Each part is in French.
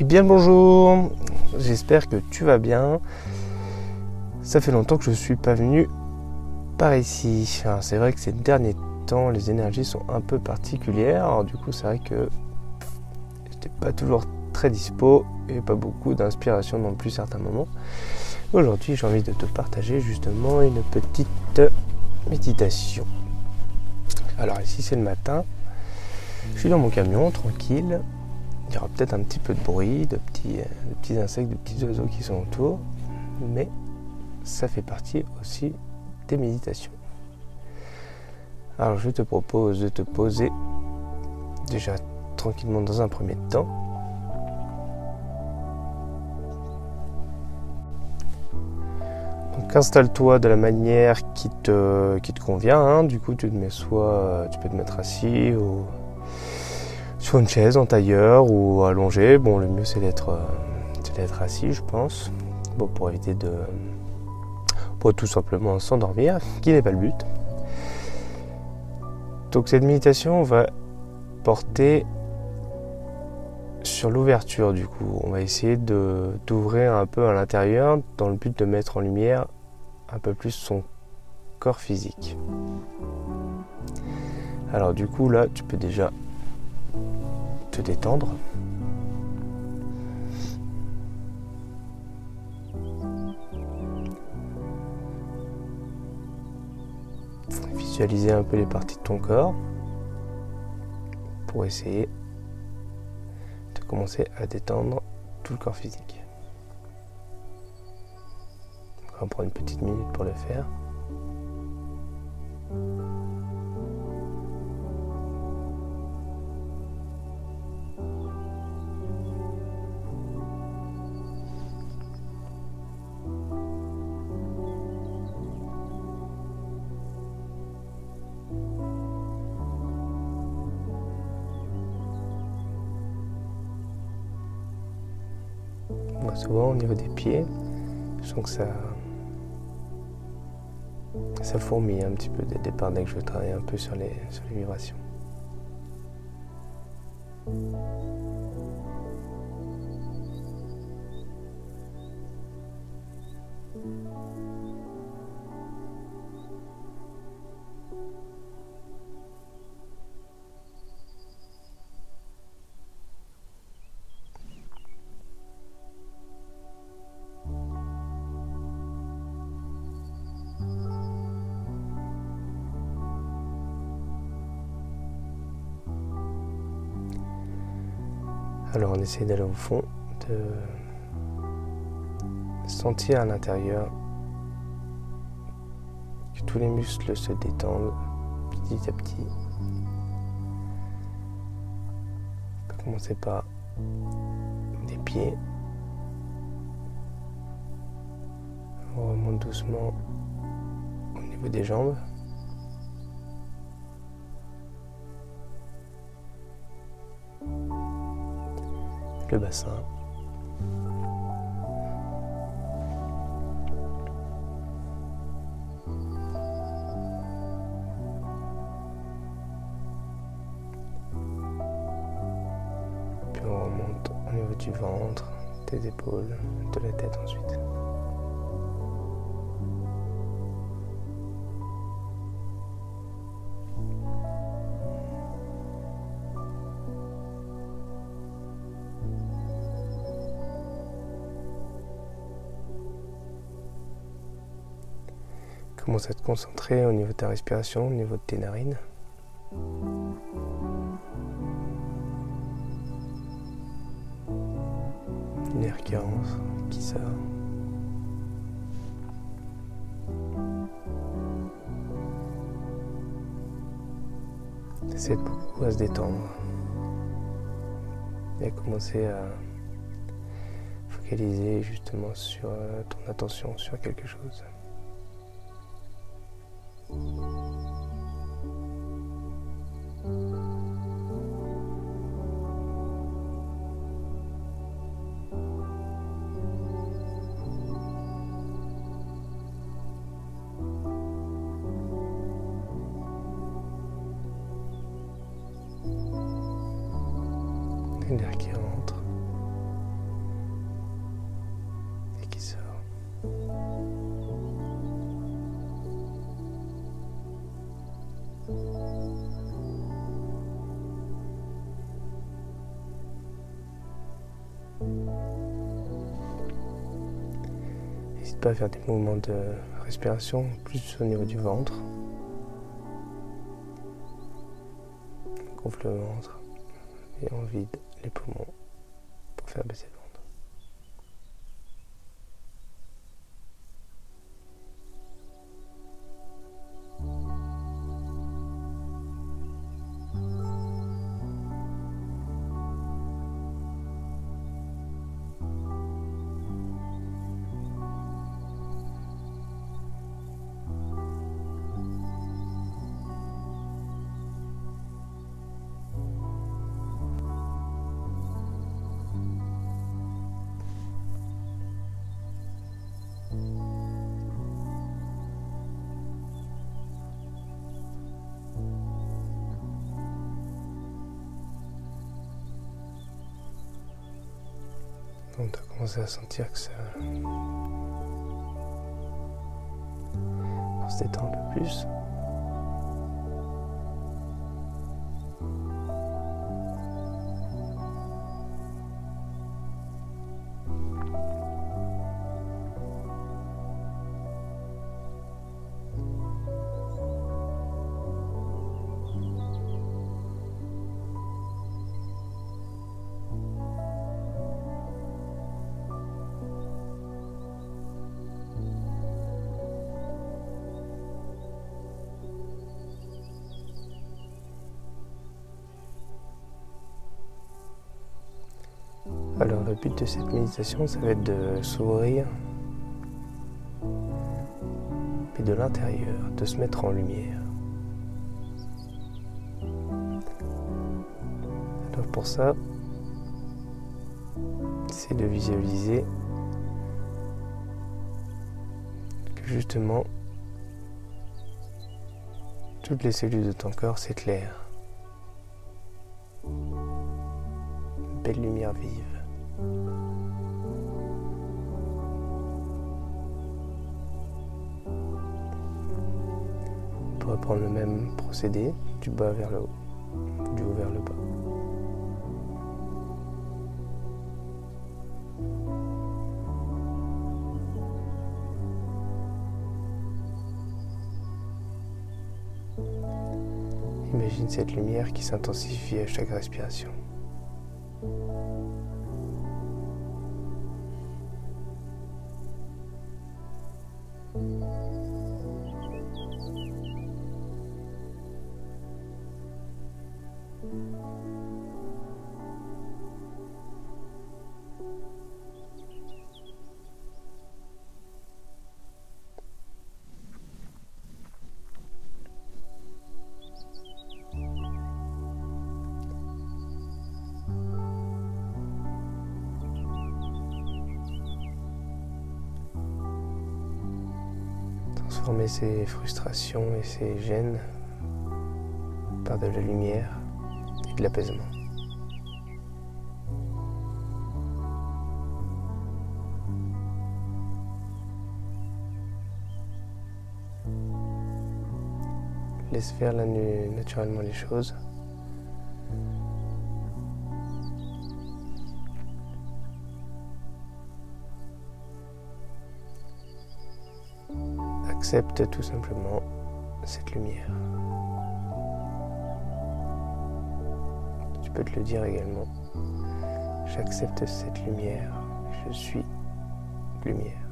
Eh bien bonjour, j'espère que tu vas bien. Ça fait longtemps que je ne suis pas venu par ici. C'est vrai que ces derniers temps, les énergies sont un peu particulières. Du coup, c'est vrai que j'étais pas toujours très dispo et pas beaucoup d'inspiration non plus certains moments. Aujourd'hui, j'ai envie de te partager justement une petite méditation. Alors ici, c'est le matin. Je suis dans mon camion, tranquille. Il y aura peut-être un petit peu de bruit, de petits, de petits insectes, de petits oiseaux qui sont autour, mais ça fait partie aussi des méditations. Alors je te propose de te poser déjà tranquillement dans un premier temps. Donc installe-toi de la manière qui te, qui te convient. Hein. Du coup tu te mets soit tu peux te mettre assis ou sur une chaise en tailleur ou allongé. Bon, le mieux c'est d'être euh, d'être assis, je pense, bon, pour éviter de pour tout simplement s'endormir, qui n'est pas le but. Donc cette méditation va porter sur l'ouverture du coup. On va essayer de d'ouvrir un peu à l'intérieur dans le but de mettre en lumière un peu plus son corps physique. Alors du coup là, tu peux déjà te détendre. Visualiser un peu les parties de ton corps pour essayer de commencer à détendre tout le corps physique. On va une petite minute pour le faire. Souvent au niveau des pieds, je sens que ça, ça fourmille un petit peu dès le départ dès que je travaille un peu sur les, sur les vibrations. Alors on essaie d'aller au fond, de sentir à l'intérieur que tous les muscles se détendent petit à petit. On peut commencer par des pieds. On remonte doucement au niveau des jambes. Le bassin. Puis on remonte au niveau du ventre, des épaules, de la tête ensuite. À te concentrer au niveau de ta respiration, au niveau de tes narines. L'air qui rentre, qui sort. Essaie beaucoup à se détendre et à commencer à focaliser justement sur euh, ton attention sur quelque chose. L'air pas faire des mouvements de respiration plus au niveau du ventre. Gonfle le ventre et on vide les poumons pour faire baisser le on a commencé à sentir que ça. On se détend un peu plus. Alors le but de cette méditation, ça va être de s'ouvrir, et de l'intérieur, de se mettre en lumière. Alors pour ça, c'est de visualiser que justement toutes les cellules de ton corps s'éclairent. Belle lumière vive. On pourrait prendre le même procédé du bas vers le haut, du haut vers le bas. Imagine cette lumière qui s'intensifie à chaque respiration. Música transformer ses frustrations et ses gênes par de la lumière et de l'apaisement. Laisse faire naturellement les choses. Accepte tout simplement cette lumière. Tu peux te le dire également. J'accepte cette lumière. Je suis lumière.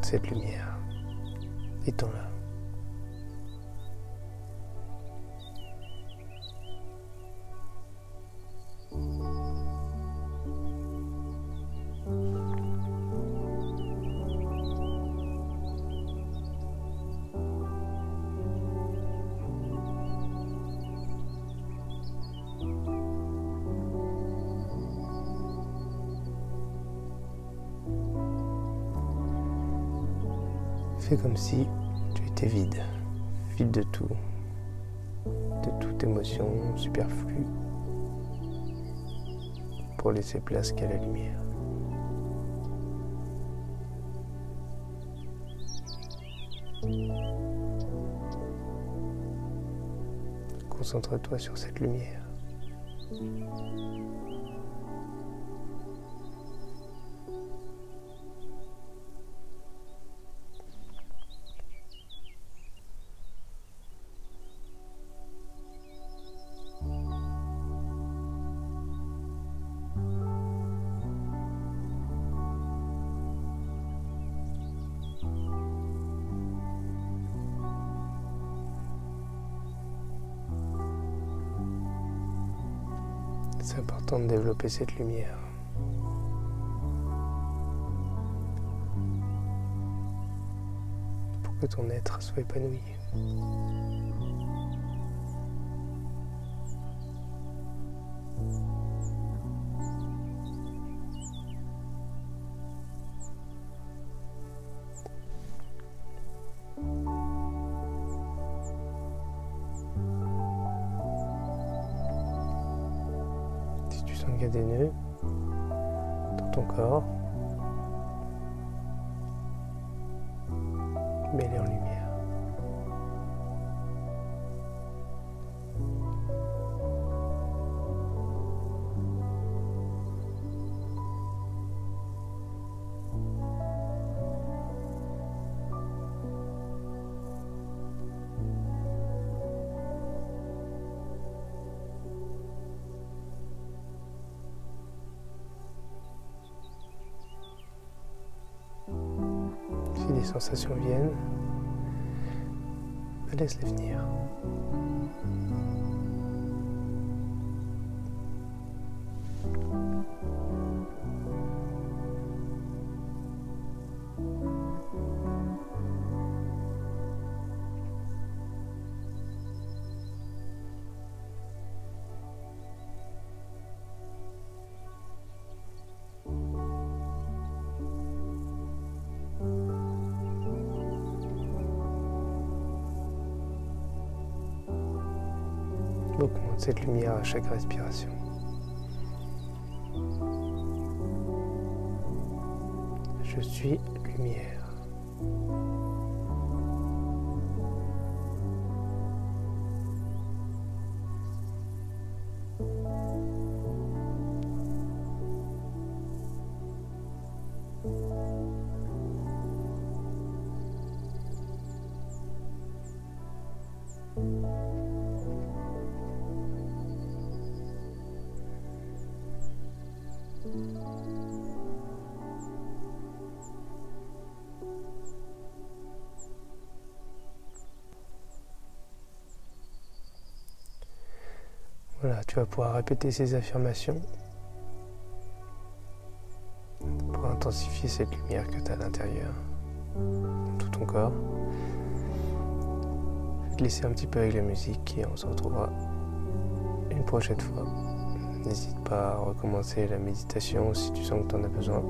Cette lumière. Étends-la. C'est comme si tu étais vide, vide de tout, de toute émotion superflue, pour laisser place qu'à la lumière. Concentre-toi sur cette lumière. C'est important de développer cette lumière. Pour que ton être soit épanoui. Sens qu'il y a des nœuds dans ton corps. Mets-les en lumière. Des sensations viennent, laisse-les venir. Cette lumière à chaque respiration. Je suis lumière. Tu vas pouvoir répéter ces affirmations pour intensifier cette lumière que tu as à l'intérieur, tout ton corps. Je laisser un petit peu avec la musique et on se retrouvera une prochaine fois. N'hésite pas à recommencer la méditation si tu sens que tu en as besoin.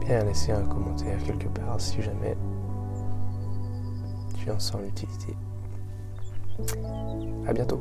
Bien laisser un commentaire quelque part si jamais tu en sens l'utilité. À bientôt.